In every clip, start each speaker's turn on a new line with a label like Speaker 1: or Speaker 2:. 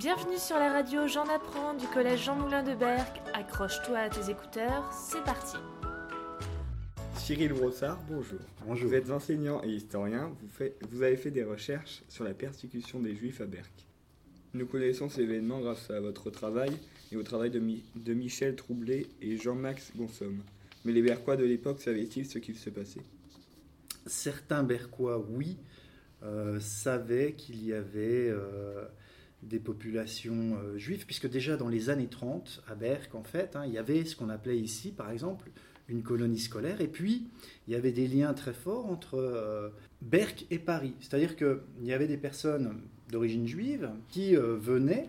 Speaker 1: Bienvenue sur la radio J'en apprends du collège Jean Moulin de Berck. Accroche-toi à tes écouteurs, c'est parti.
Speaker 2: Cyril Brossard, bonjour.
Speaker 3: Bonjour.
Speaker 2: Vous êtes enseignant et historien, vous, avez fait des recherches sur la persécution des Juifs à Berck. Nous connaissons ces événements grâce à votre travail et au travail de, Mi- de Michel Troublé et Jean-Max Gonsomme. Mais les Berquois de l'époque savaient-ils ce qu'il se passait?
Speaker 3: Certains Berquois, oui, euh, savaient qu'il y avait euh, des populations euh, juives, puisque déjà dans les années 30, à Berck, en fait, hein, il y avait ce qu'on appelait ici, par exemple, une colonie scolaire, et puis il y avait des liens très forts entre euh, Berck et Paris. C'est-à-dire qu'il y avait des personnes d'origine juive qui euh, venaient,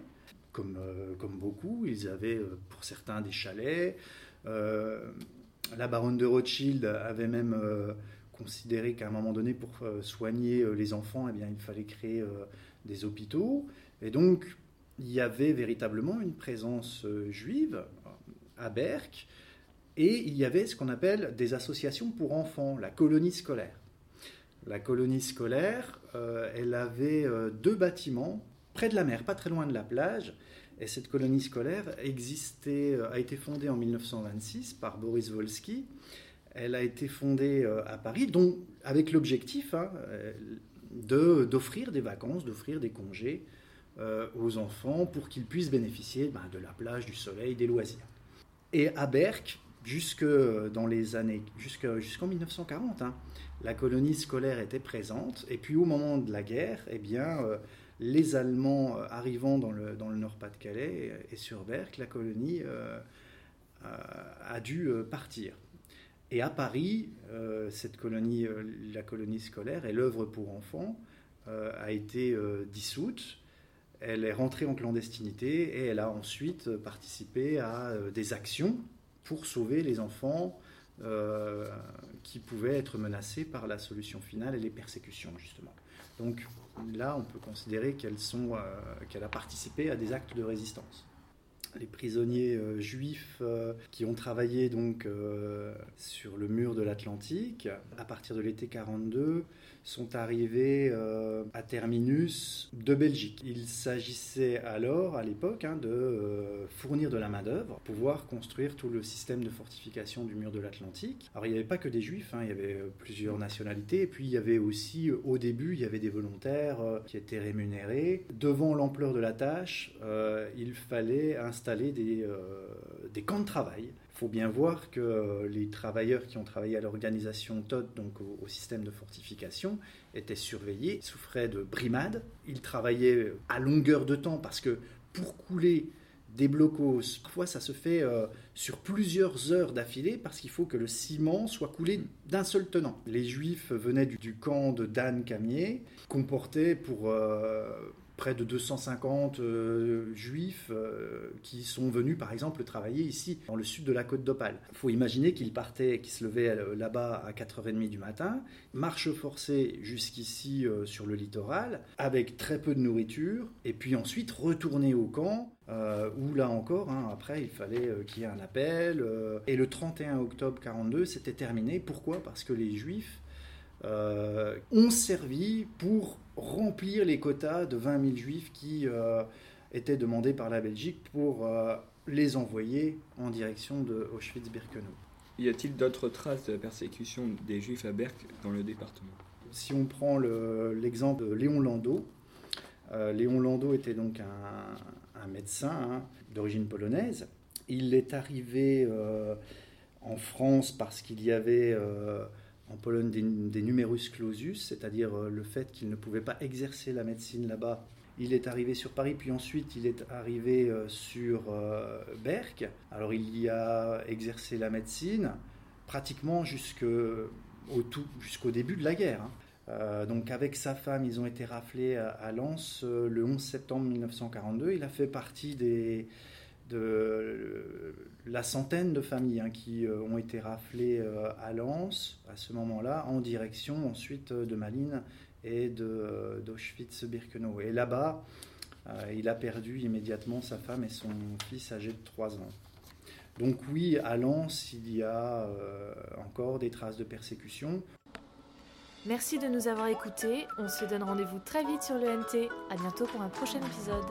Speaker 3: comme, comme beaucoup, ils avaient pour certains des chalets. la baronne de Rothschild avait même considéré qu'à un moment donné, pour euh, soigner euh, les enfants, eh bien, il fallait créer euh, des hôpitaux. Et donc, il y avait véritablement une présence juive à Berck. Et il y avait ce qu'on appelle des associations pour enfants, la colonie scolaire. La colonie scolaire, elle avait deux bâtiments près de la mer, pas très loin de la plage. Et cette colonie scolaire existait, a été fondée en 1926 par Boris Volsky. Elle a été fondée euh, à Paris, avec l'objectif hein, euh, d'offrir des vacances, d'offrir des congés euh, aux enfants pour qu'ils puissent bénéficier ben, de la plage, du soleil, des loisirs. Et à Berck, dans les années, jusque- jusqu'en 1940, hein, la colonie scolaire était présente. Et puis au moment de la guerre, eh bien, les Allemands arrivant dans le, Nord-Pas-de-Calais et, sur Berck, la colonie a, dû partir. Et à Paris, euh, cette colonie, euh, la colonie scolaire et l'œuvre pour enfants euh, a été dissoute. Elle est rentrée en clandestinité et elle a ensuite participé à des actions pour sauver les enfants qui pouvaient être menacés par la solution finale et les persécutions, justement. Donc là, on peut considérer qu'elle a participé à des actes de résistance. Les prisonniers euh, juifs euh, qui ont travaillé donc euh, sur le mur de l'Atlantique, à partir de l'été 42, sont arrivés à Terminus de Belgique. Il s'agissait alors, à l'époque, hein, de fournir de la main-d'œuvre pouvoir construire tout le système de fortification du mur de l'Atlantique. Alors, il n'y avait pas que des juifs, hein, il y avait plusieurs nationalités, et puis il y avait aussi, au début, il y avait des volontaires qui étaient rémunérés. Devant l'ampleur de la tâche, il fallait installer des, euh, des camps de travail. Il faut bien voir que euh, les travailleurs qui ont travaillé à l'organisation TOD, donc au, système de fortification, étaient surveillés, souffraient de brimades. Ils travaillaient à longueur de temps parce que pour couler des blocos, parfois ça se fait euh, sur plusieurs heures d'affilée parce qu'il faut que le ciment soit coulé d'un seul tenant. Les juifs venaient du, camp de Dan Camier, comportait pour euh, près de 250 euh, juifs euh, qui sont venus par exemple travailler ici dans le sud de la côte d'Opale. Il faut imaginer qu'ils partaient, qu'ils se levaient euh, là-bas à 4h30 du matin, marche forcée jusqu'ici sur le littoral avec très peu de nourriture et puis ensuite retourner au camp où là encore, hein, après il fallait qu'il y ait un appel et le 31 octobre 42 c'était terminé. Pourquoi? Parce que les juifs euh, ont servi pour remplir les quotas de 20 000 juifs qui euh, étaient demandés par la Belgique pour euh, les envoyer en direction de Auschwitz-Birkenau.
Speaker 2: Y a-t-il d'autres traces de la persécution des Juifs à Berck dans le département?
Speaker 3: Si on prend le- l'exemple de Léon Landau, Léon Landau était donc un, un médecin hein, d'origine polonaise. Il est arrivé en France parce qu'il y avait euh, en Pologne des, numerus clausus, c'est-à-dire euh, le fait qu'il ne pouvait pas exercer la médecine là-bas. Il est arrivé sur Paris, puis ensuite il est arrivé euh, sur euh, Berck. Alors il y a exercé la médecine pratiquement jusqu'au début de la guerre. hein. Donc avec sa femme, ils ont été raflés à, Lens le 11 septembre 1942. Il a fait partie des, de euh, la centaine de familles hein, qui euh, ont été raflées euh, à Lens à ce moment-là, en direction ensuite de Malines et d'Auschwitz-Birkenau. Et là-bas, il a perdu immédiatement sa femme et son fils âgé de 3 ans. Donc oui, à Lens, il y a encore des traces de persécution.
Speaker 1: Merci de nous avoir écoutés. On se donne rendez-vous très vite sur le NT. À bientôt pour un prochain épisode.